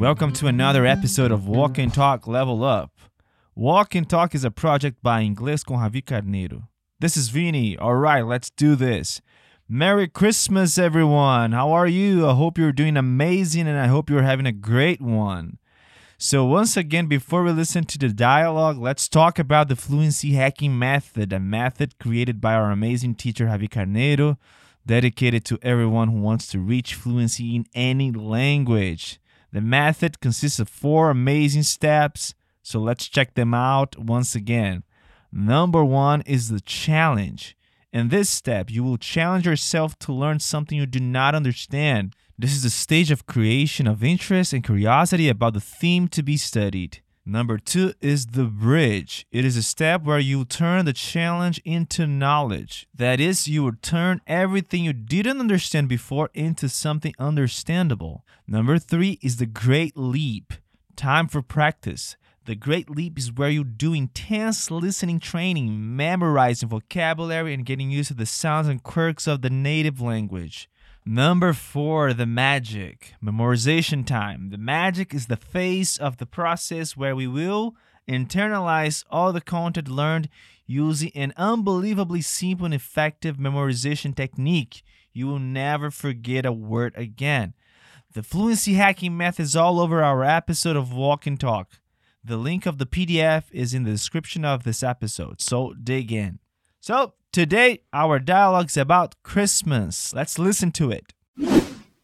Welcome to another episode of Walk and Talk Level Up. Walk and Talk is a project by Inglês com Javi Carneiro. This is Vini. All right, let's do this. Merry Christmas, everyone. How are you? I hope you're doing amazing and I hope you're having a great one. So, once again, before we listen to the dialogue, let's talk about the fluency hacking method, a method created by our amazing teacher Javi Carneiro, dedicated to everyone who wants to reach fluency in any language. The method consists of four amazing steps, so let's check them out once again. Number one is the challenge. In this step, you will challenge yourself to learn something you do not understand. This is the stage of creation of interest and curiosity about the theme to be studied. Number two is the bridge. It is a step where you turn the challenge into knowledge. That is, you will turn everything you didn't understand before into something understandable. Number three is the great leap. Time for practice. The Great Leap is where you do intense listening training, memorizing vocabulary, and getting used to the sounds and quirks of the native language. Number four, the magic. Memorization time. The magic is the phase of the process where we will internalize all the content learned using an unbelievably simple and effective memorization technique. You will never forget a word again. The fluency hacking method is all over our episode of Walk and Talk. The link of the PDF is in the description of this episode, so dig in. So, today our dialogue is about Christmas. Let's listen to it.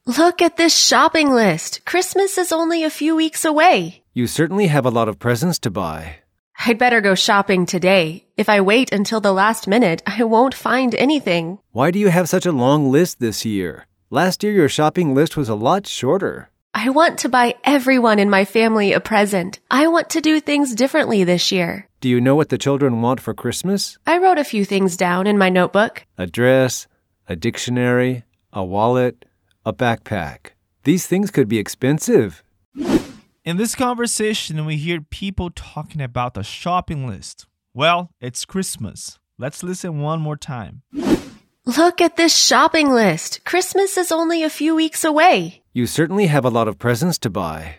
Look at this shopping list. Christmas is only a few weeks away. You certainly have a lot of presents to buy. I'd better go shopping today. If I wait until the last minute, I won't find anything. Why do you have such a long list this year? Last year your shopping list was a lot shorter. I want to buy everyone in my family a present. I want to do things differently this year. Do you know what the children want for Christmas? I wrote a few things down in my notebook. A dress, a dictionary, a wallet, a backpack. These things could be expensive. In this conversation, we hear people talking about the shopping list. Well, it's Christmas. Let's listen one more time. Look at this shopping list. Christmas is only a few weeks away. You certainly have a lot of presents to buy.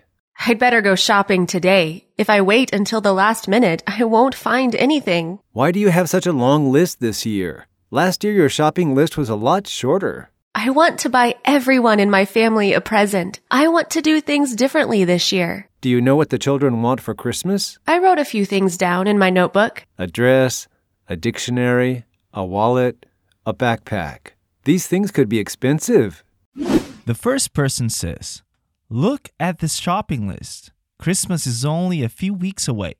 I'd better go shopping today. If I wait until the last minute, I won't find anything. Why do you have such a long list this year? Last year your shopping list was a lot shorter. I want to buy everyone in my family a present. I want to do things differently this year. Do you know what the children want for Christmas? I wrote a few things down in my notebook. A dress, a dictionary, a wallet, a backpack. These things could be expensive. The first person says, Look at this shopping list. Christmas is only a few weeks away.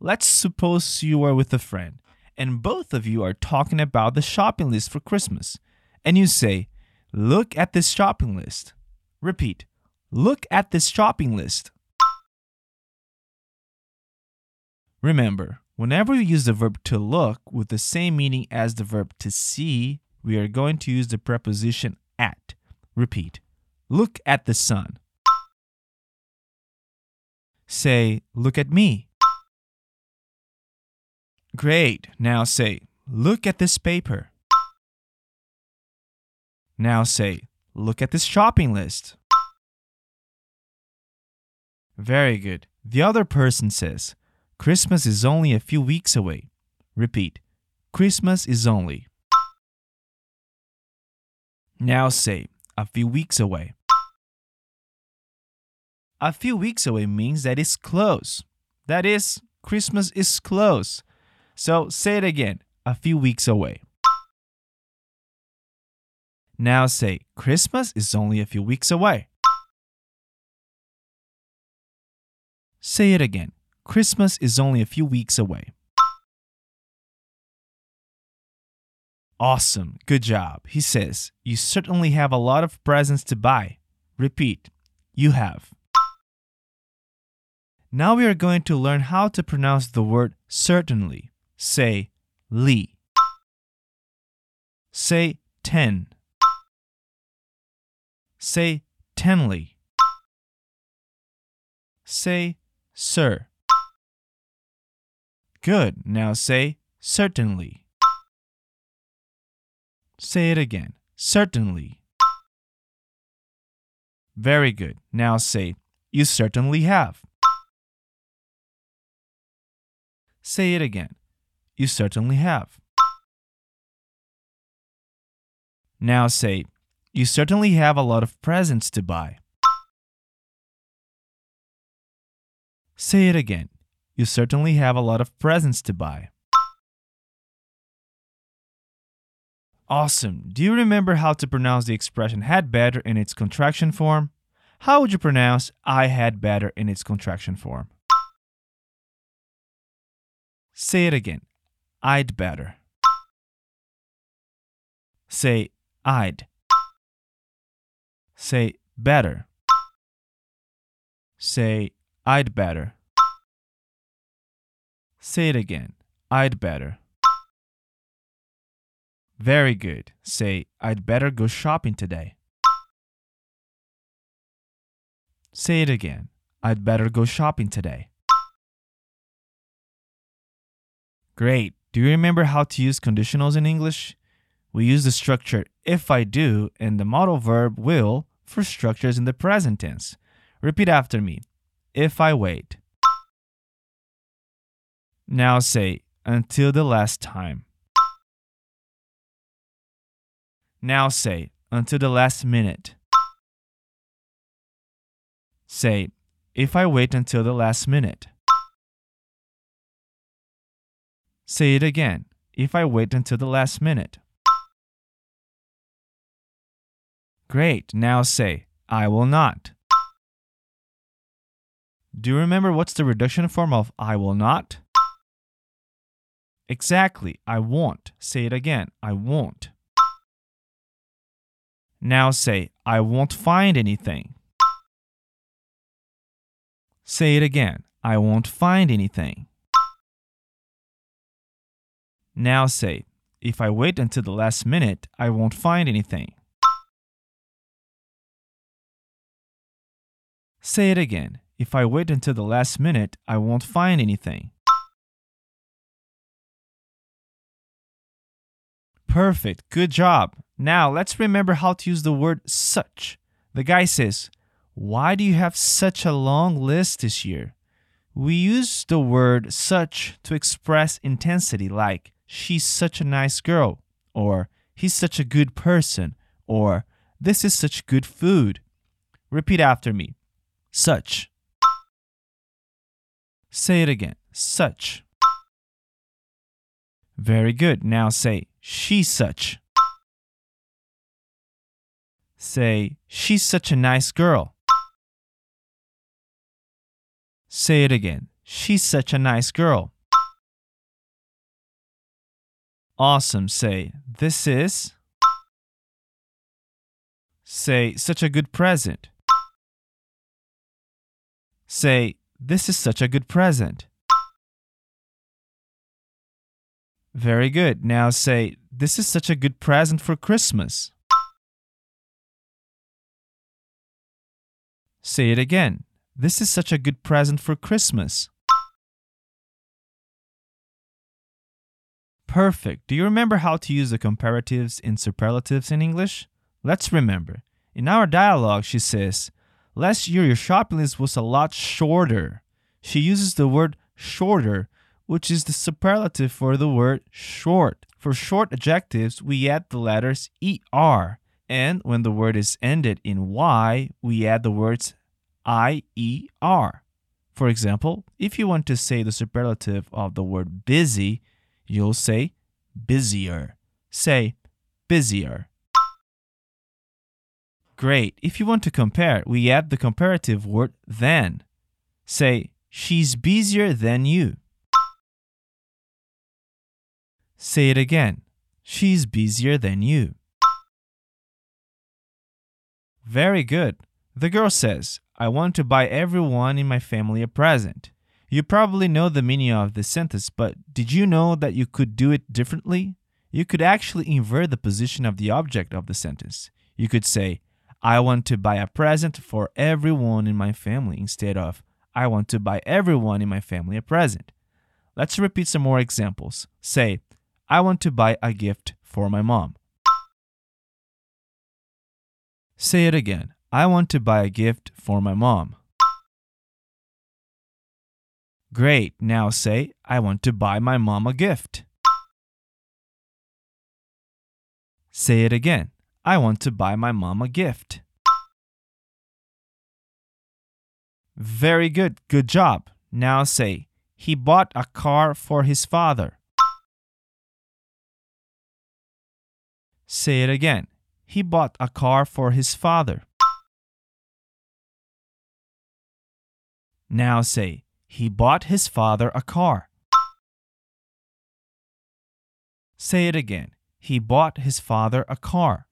Let's suppose you are with a friend and both of you are talking about the shopping list for Christmas. And you say, Look at this shopping list. Repeat, Look at this shopping list. Remember, whenever you use the verb to look with the same meaning as the verb to see, we are going to use the preposition at. Repeat, Look at the sun. Say, Look at me. Great. Now say, Look at this paper. Now say, Look at this shopping list. Very good. The other person says, Christmas is only a few weeks away. Repeat, Christmas is only. Now say, a few weeks away. A few weeks away means that it's close. That is, Christmas is close. So say it again, a few weeks away. Now say, Christmas is only a few weeks away. Say it again, Christmas is only a few weeks away. Awesome, good job. He says, You certainly have a lot of presents to buy. Repeat, you have. Now we are going to learn how to pronounce the word certainly. Say Lee. Say ten. Say tenly. Say sir. Good. Now say certainly. Say it again. Certainly. Very good. Now say You certainly have. Say it again. You certainly have. Now say, You certainly have a lot of presents to buy. Say it again. You certainly have a lot of presents to buy. Awesome. Do you remember how to pronounce the expression had better in its contraction form? How would you pronounce I had better in its contraction form? Say it again. I'd better. Say I'd. Say better. Say I'd better. Say it again. I'd better. Very good. Say, I'd better go shopping today. Say it again. I'd better go shopping today. Great. Do you remember how to use conditionals in English? We use the structure if I do and the modal verb will for structures in the present tense. Repeat after me. If I wait. Now say, until the last time. Now say, until the last minute. Say, if I wait until the last minute. Say it again, if I wait until the last minute. Great, now say, I will not. Do you remember what's the reduction form of I will not? Exactly, I won't. Say it again, I won't. Now say, I won't find anything. Say it again, I won't find anything. Now say, if I wait until the last minute, I won't find anything. Say it again, if I wait until the last minute, I won't find anything. Perfect, good job. Now let's remember how to use the word such. The guy says, Why do you have such a long list this year? We use the word such to express intensity, like, She's such a nice girl, or He's such a good person, or This is such good food. Repeat after me such. Say it again such. Very good. Now say, She's such. Say, She's such a nice girl. Say it again. She's such a nice girl. Awesome. Say, This is. Say, Such a good present. Say, This is such a good present. Very good. Now say, This is such a good present for Christmas. Say it again. This is such a good present for Christmas. Perfect. Do you remember how to use the comparatives and superlatives in English? Let's remember. In our dialogue, she says, Last year your shopping list was a lot shorter. She uses the word shorter, which is the superlative for the word short. For short adjectives, we add the letters ER. And when the word is ended in Y, we add the words IER. For example, if you want to say the superlative of the word busy, you'll say busier. Say busier. Great. If you want to compare, we add the comparative word than. Say, she's busier than you. Say it again. She's busier than you. Very good. The girl says, I want to buy everyone in my family a present. You probably know the meaning of this sentence, but did you know that you could do it differently? You could actually invert the position of the object of the sentence. You could say, I want to buy a present for everyone in my family instead of, I want to buy everyone in my family a present. Let's repeat some more examples. Say, I want to buy a gift for my mom. Say it again. I want to buy a gift for my mom. Great. Now say, I want to buy my mom a gift. Say it again. I want to buy my mom a gift. Very good. Good job. Now say, he bought a car for his father. Say it again. He bought a car for his father. Now say, he bought his father a car. Say it again. He bought his father a car.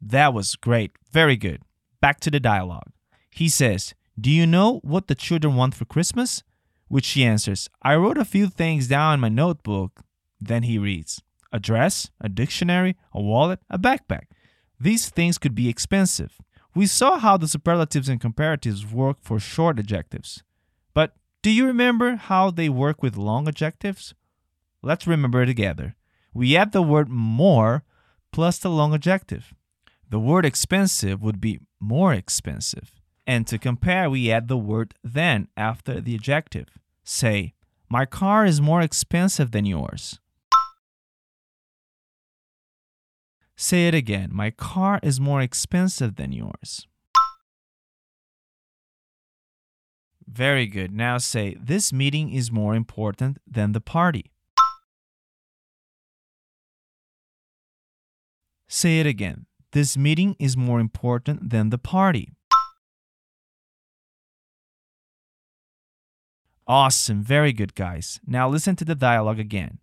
That was great. Very good. Back to the dialogue. He says, Do you know what the children want for Christmas? Which she answers, I wrote a few things down in my notebook. Then he reads, A dress, a dictionary, a wallet, a backpack. These things could be expensive. We saw how the superlatives and comparatives work for short adjectives. But do you remember how they work with long adjectives? Let's remember together. We add the word more plus the long adjective. The word expensive would be more expensive. And to compare, we add the word than after the adjective. Say, My car is more expensive than yours. Say it again. My car is more expensive than yours. Very good. Now say, This meeting is more important than the party. Say it again. This meeting is more important than the party. Awesome. Very good, guys. Now listen to the dialogue again.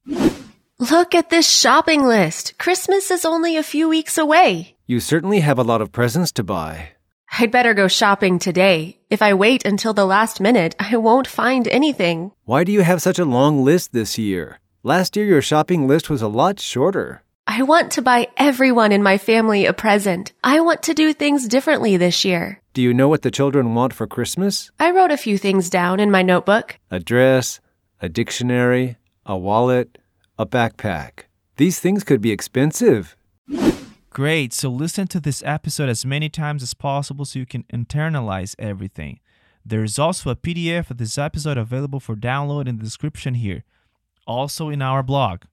Look at this shopping list. Christmas is only a few weeks away. You certainly have a lot of presents to buy. I'd better go shopping today. If I wait until the last minute, I won't find anything. Why do you have such a long list this year? Last year, your shopping list was a lot shorter. I want to buy everyone in my family a present. I want to do things differently this year. Do you know what the children want for Christmas? I wrote a few things down in my notebook. A dress, a dictionary, a wallet, a backpack. These things could be expensive. Great. So listen to this episode as many times as possible so you can internalize everything. There is also a PDF of this episode available for download in the description here, also in our blog.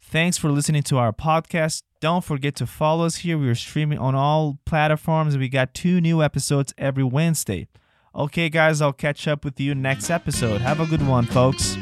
Thanks for listening to our podcast. Don't forget to follow us here. We are streaming on all platforms. We got two new episodes every Wednesday. Okay, guys, I'll catch up with you next episode. Have a good one, folks.